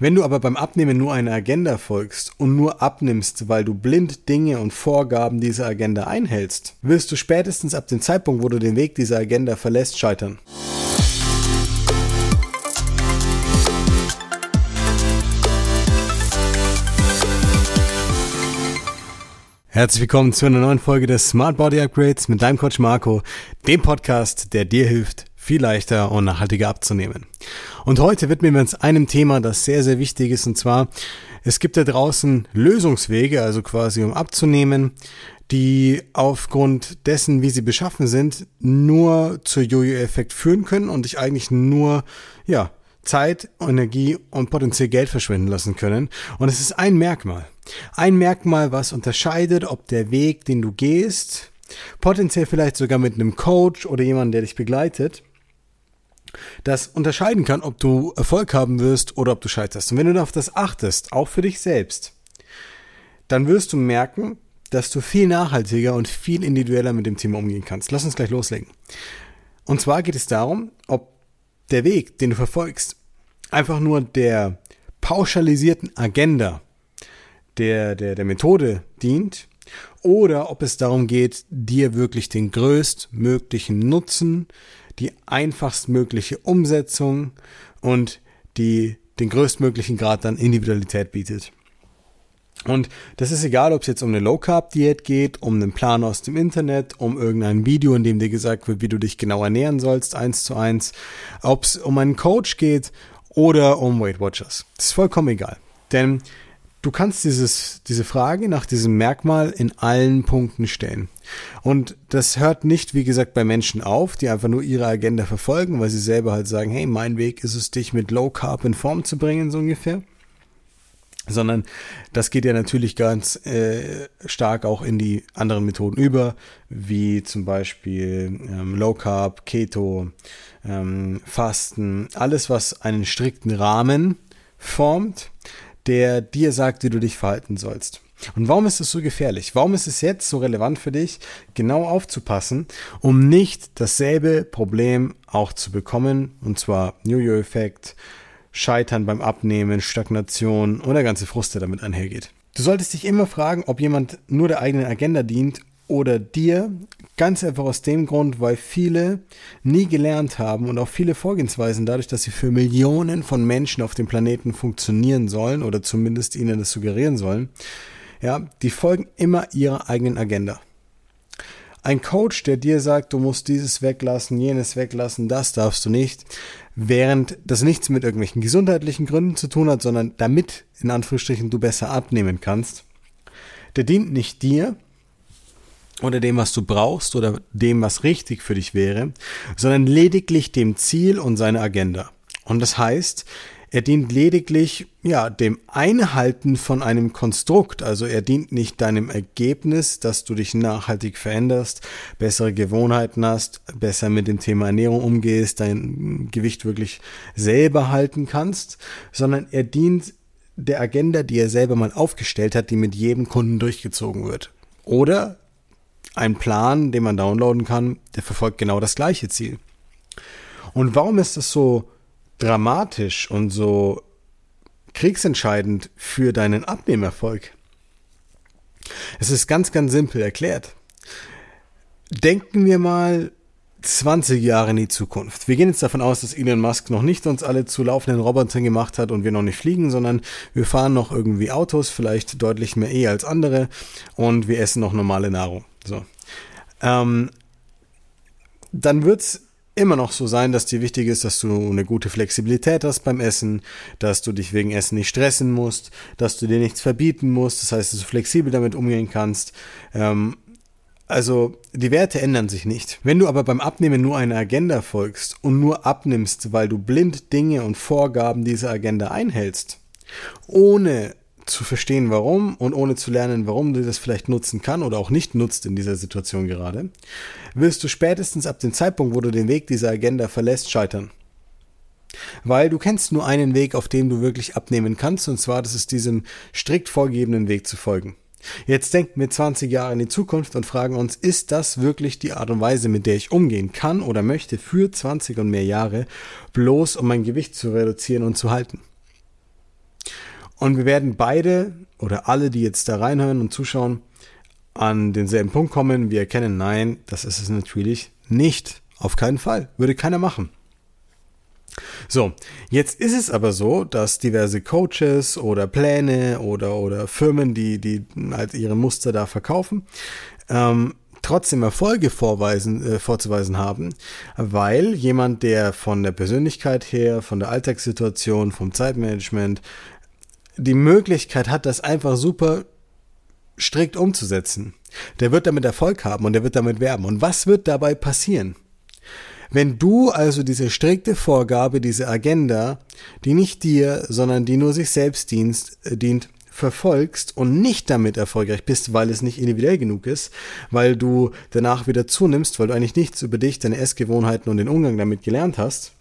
Wenn du aber beim Abnehmen nur einer Agenda folgst und nur abnimmst, weil du blind Dinge und Vorgaben dieser Agenda einhältst, wirst du spätestens ab dem Zeitpunkt, wo du den Weg dieser Agenda verlässt, scheitern. Herzlich willkommen zu einer neuen Folge des Smart Body Upgrades mit deinem Coach Marco, dem Podcast, der dir hilft, viel leichter und nachhaltiger abzunehmen. Und heute widmen wir uns einem Thema, das sehr, sehr wichtig ist, und zwar, es gibt da draußen Lösungswege, also quasi um abzunehmen, die aufgrund dessen, wie sie beschaffen sind, nur zur Jojo-Effekt führen können und dich eigentlich nur, ja, Zeit, Energie und potenziell Geld verschwenden lassen können. Und es ist ein Merkmal. Ein Merkmal, was unterscheidet, ob der Weg, den du gehst, potenziell vielleicht sogar mit einem Coach oder jemandem, der dich begleitet, das unterscheiden kann, ob du Erfolg haben wirst oder ob du scheiterst. Und wenn du auf das achtest, auch für dich selbst, dann wirst du merken, dass du viel nachhaltiger und viel individueller mit dem Thema umgehen kannst. Lass uns gleich loslegen. Und zwar geht es darum, ob der Weg, den du verfolgst, einfach nur der pauschalisierten Agenda der, der, der Methode dient oder ob es darum geht, dir wirklich den größtmöglichen Nutzen die einfachstmögliche Umsetzung und die den größtmöglichen Grad an Individualität bietet. Und das ist egal, ob es jetzt um eine Low-Carb-Diät geht, um einen Plan aus dem Internet, um irgendein Video, in dem dir gesagt wird, wie du dich genau ernähren sollst, eins zu eins, ob es um einen Coach geht oder um Weight Watchers. Das ist vollkommen egal. Denn du kannst dieses, diese Frage nach diesem Merkmal in allen Punkten stellen. Und das hört nicht, wie gesagt, bei Menschen auf, die einfach nur ihre Agenda verfolgen, weil sie selber halt sagen, hey, mein Weg ist es, dich mit Low Carb in Form zu bringen, so ungefähr. Sondern das geht ja natürlich ganz äh, stark auch in die anderen Methoden über, wie zum Beispiel ähm, Low Carb, Keto, ähm, Fasten, alles, was einen strikten Rahmen formt, der dir sagt, wie du dich verhalten sollst. Und warum ist es so gefährlich? Warum ist es jetzt so relevant für dich, genau aufzupassen, um nicht dasselbe Problem auch zu bekommen, und zwar New-Year-Effekt, Scheitern beim Abnehmen, Stagnation und der ganze Frust, der damit einhergeht. Du solltest dich immer fragen, ob jemand nur der eigenen Agenda dient oder dir, ganz einfach aus dem Grund, weil viele nie gelernt haben und auch viele Vorgehensweisen dadurch, dass sie für Millionen von Menschen auf dem Planeten funktionieren sollen oder zumindest ihnen das suggerieren sollen, ja, die folgen immer ihrer eigenen Agenda. Ein Coach, der dir sagt, du musst dieses weglassen, jenes weglassen, das darfst du nicht, während das nichts mit irgendwelchen gesundheitlichen Gründen zu tun hat, sondern damit, in Anführungsstrichen, du besser abnehmen kannst, der dient nicht dir, oder dem, was du brauchst oder dem, was richtig für dich wäre, sondern lediglich dem Ziel und seiner Agenda. Und das heißt, er dient lediglich, ja, dem Einhalten von einem Konstrukt. Also er dient nicht deinem Ergebnis, dass du dich nachhaltig veränderst, bessere Gewohnheiten hast, besser mit dem Thema Ernährung umgehst, dein Gewicht wirklich selber halten kannst, sondern er dient der Agenda, die er selber mal aufgestellt hat, die mit jedem Kunden durchgezogen wird. Oder ein Plan, den man downloaden kann, der verfolgt genau das gleiche Ziel. Und warum ist das so dramatisch und so kriegsentscheidend für deinen Abnehmerfolg? Es ist ganz, ganz simpel erklärt. Denken wir mal 20 Jahre in die Zukunft. Wir gehen jetzt davon aus, dass Elon Musk noch nicht uns alle zu laufenden Robotern gemacht hat und wir noch nicht fliegen, sondern wir fahren noch irgendwie Autos, vielleicht deutlich mehr eh als andere und wir essen noch normale Nahrung. So. Ähm, dann wird's immer noch so sein, dass dir wichtig ist, dass du eine gute Flexibilität hast beim Essen, dass du dich wegen Essen nicht stressen musst, dass du dir nichts verbieten musst, das heißt, dass du flexibel damit umgehen kannst. Ähm, also die Werte ändern sich nicht. Wenn du aber beim Abnehmen nur einer Agenda folgst und nur abnimmst, weil du blind Dinge und Vorgaben dieser Agenda einhältst, ohne zu verstehen, warum und ohne zu lernen, warum du das vielleicht nutzen kann oder auch nicht nutzt in dieser Situation gerade, wirst du spätestens ab dem Zeitpunkt, wo du den Weg dieser Agenda verlässt, scheitern. Weil du kennst nur einen Weg, auf dem du wirklich abnehmen kannst, und zwar das ist diesem strikt vorgegebenen Weg zu folgen. Jetzt denken wir 20 Jahre in die Zukunft und fragen uns, ist das wirklich die Art und Weise, mit der ich umgehen kann oder möchte für 20 und mehr Jahre, bloß um mein Gewicht zu reduzieren und zu halten? Und wir werden beide oder alle, die jetzt da reinhören und zuschauen, an denselben Punkt kommen. Wir erkennen, nein, das ist es natürlich nicht. Auf keinen Fall. Würde keiner machen. So, jetzt ist es aber so, dass diverse Coaches oder Pläne oder, oder Firmen, die, die halt ihre Muster da verkaufen, ähm, trotzdem Erfolge vorweisen, äh, vorzuweisen haben, weil jemand, der von der Persönlichkeit her, von der Alltagssituation, vom Zeitmanagement die Möglichkeit hat, das einfach super strikt umzusetzen, der wird damit Erfolg haben und der wird damit werben. Und was wird dabei passieren? Wenn du also diese strikte Vorgabe, diese Agenda, die nicht dir, sondern die nur sich selbst dienst, äh, dient, verfolgst und nicht damit erfolgreich bist, weil es nicht individuell genug ist, weil du danach wieder zunimmst, weil du eigentlich nichts über dich, deine Essgewohnheiten und den Umgang damit gelernt hast,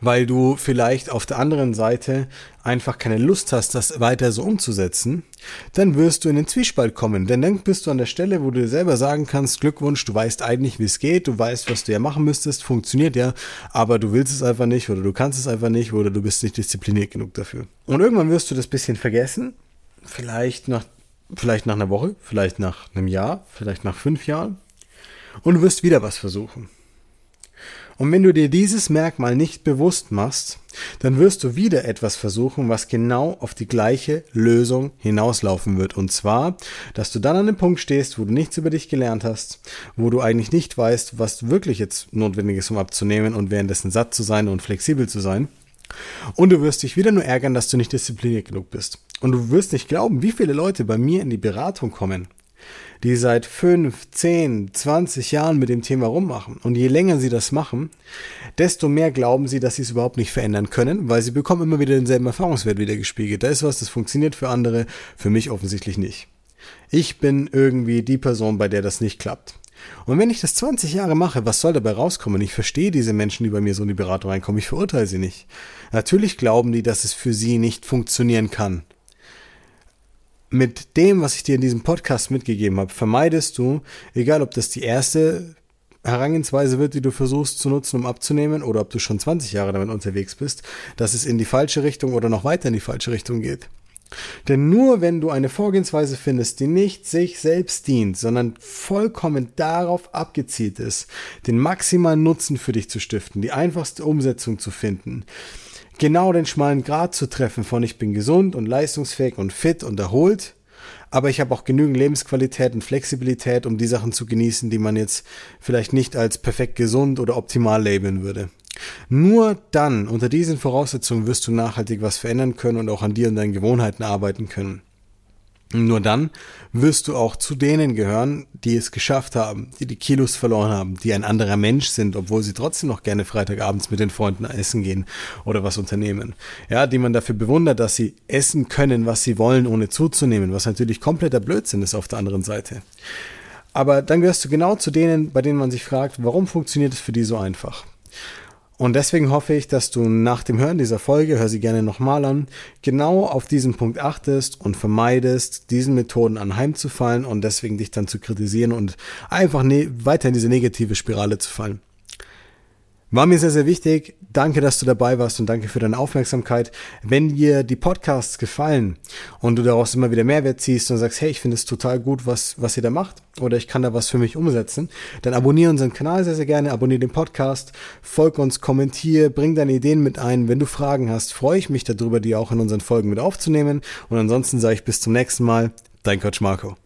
weil du vielleicht auf der anderen Seite einfach keine Lust hast, das weiter so umzusetzen, dann wirst du in den Zwiespalt kommen. Denn dann bist du an der Stelle, wo du dir selber sagen kannst, Glückwunsch, du weißt eigentlich, wie es geht, du weißt, was du ja machen müsstest, funktioniert ja, aber du willst es einfach nicht oder du kannst es einfach nicht oder du bist nicht diszipliniert genug dafür. Und irgendwann wirst du das bisschen vergessen, vielleicht nach, vielleicht nach einer Woche, vielleicht nach einem Jahr, vielleicht nach fünf Jahren und du wirst wieder was versuchen. Und wenn du dir dieses Merkmal nicht bewusst machst, dann wirst du wieder etwas versuchen, was genau auf die gleiche Lösung hinauslaufen wird. Und zwar, dass du dann an dem Punkt stehst, wo du nichts über dich gelernt hast, wo du eigentlich nicht weißt, was wirklich jetzt notwendig ist, um abzunehmen und währenddessen satt zu sein und flexibel zu sein. Und du wirst dich wieder nur ärgern, dass du nicht diszipliniert genug bist. Und du wirst nicht glauben, wie viele Leute bei mir in die Beratung kommen die seit 5, 10, 20 Jahren mit dem Thema rummachen. Und je länger sie das machen, desto mehr glauben sie, dass sie es überhaupt nicht verändern können, weil sie bekommen immer wieder denselben Erfahrungswert wieder gespiegelt. Da ist was, das funktioniert für andere, für mich offensichtlich nicht. Ich bin irgendwie die Person, bei der das nicht klappt. Und wenn ich das 20 Jahre mache, was soll dabei rauskommen? Ich verstehe diese Menschen, die bei mir so in die Beratung reinkommen. Ich verurteile sie nicht. Natürlich glauben die, dass es für sie nicht funktionieren kann mit dem, was ich dir in diesem Podcast mitgegeben habe, vermeidest du, egal ob das die erste Herangehensweise wird, die du versuchst zu nutzen, um abzunehmen, oder ob du schon 20 Jahre damit unterwegs bist, dass es in die falsche Richtung oder noch weiter in die falsche Richtung geht. Denn nur wenn du eine Vorgehensweise findest, die nicht sich selbst dient, sondern vollkommen darauf abgezielt ist, den maximalen Nutzen für dich zu stiften, die einfachste Umsetzung zu finden, genau den schmalen Grad zu treffen von ich bin gesund und leistungsfähig und fit und erholt, aber ich habe auch genügend Lebensqualität und Flexibilität, um die Sachen zu genießen, die man jetzt vielleicht nicht als perfekt gesund oder optimal labeln würde. Nur dann, unter diesen Voraussetzungen, wirst du nachhaltig was verändern können und auch an dir und deinen Gewohnheiten arbeiten können. Nur dann wirst du auch zu denen gehören, die es geschafft haben, die die Kilos verloren haben, die ein anderer Mensch sind, obwohl sie trotzdem noch gerne Freitagabends mit den Freunden essen gehen oder was unternehmen. Ja, die man dafür bewundert, dass sie essen können, was sie wollen, ohne zuzunehmen, was natürlich kompletter Blödsinn ist auf der anderen Seite. Aber dann gehörst du genau zu denen, bei denen man sich fragt, warum funktioniert es für die so einfach? Und deswegen hoffe ich, dass du nach dem Hören dieser Folge, hör sie gerne nochmal an, genau auf diesen Punkt achtest und vermeidest, diesen Methoden anheimzufallen und deswegen dich dann zu kritisieren und einfach ne weiter in diese negative Spirale zu fallen. War mir sehr, sehr wichtig. Danke, dass du dabei warst und danke für deine Aufmerksamkeit. Wenn dir die Podcasts gefallen und du daraus immer wieder Mehrwert ziehst und sagst, hey, ich finde es total gut, was, was ihr da macht oder ich kann da was für mich umsetzen, dann abonniere unseren Kanal sehr, sehr gerne, abonniere den Podcast, folg uns, kommentiere, bring deine Ideen mit ein. Wenn du Fragen hast, freue ich mich darüber, die auch in unseren Folgen mit aufzunehmen. Und ansonsten sage ich bis zum nächsten Mal. Dein Coach Marco.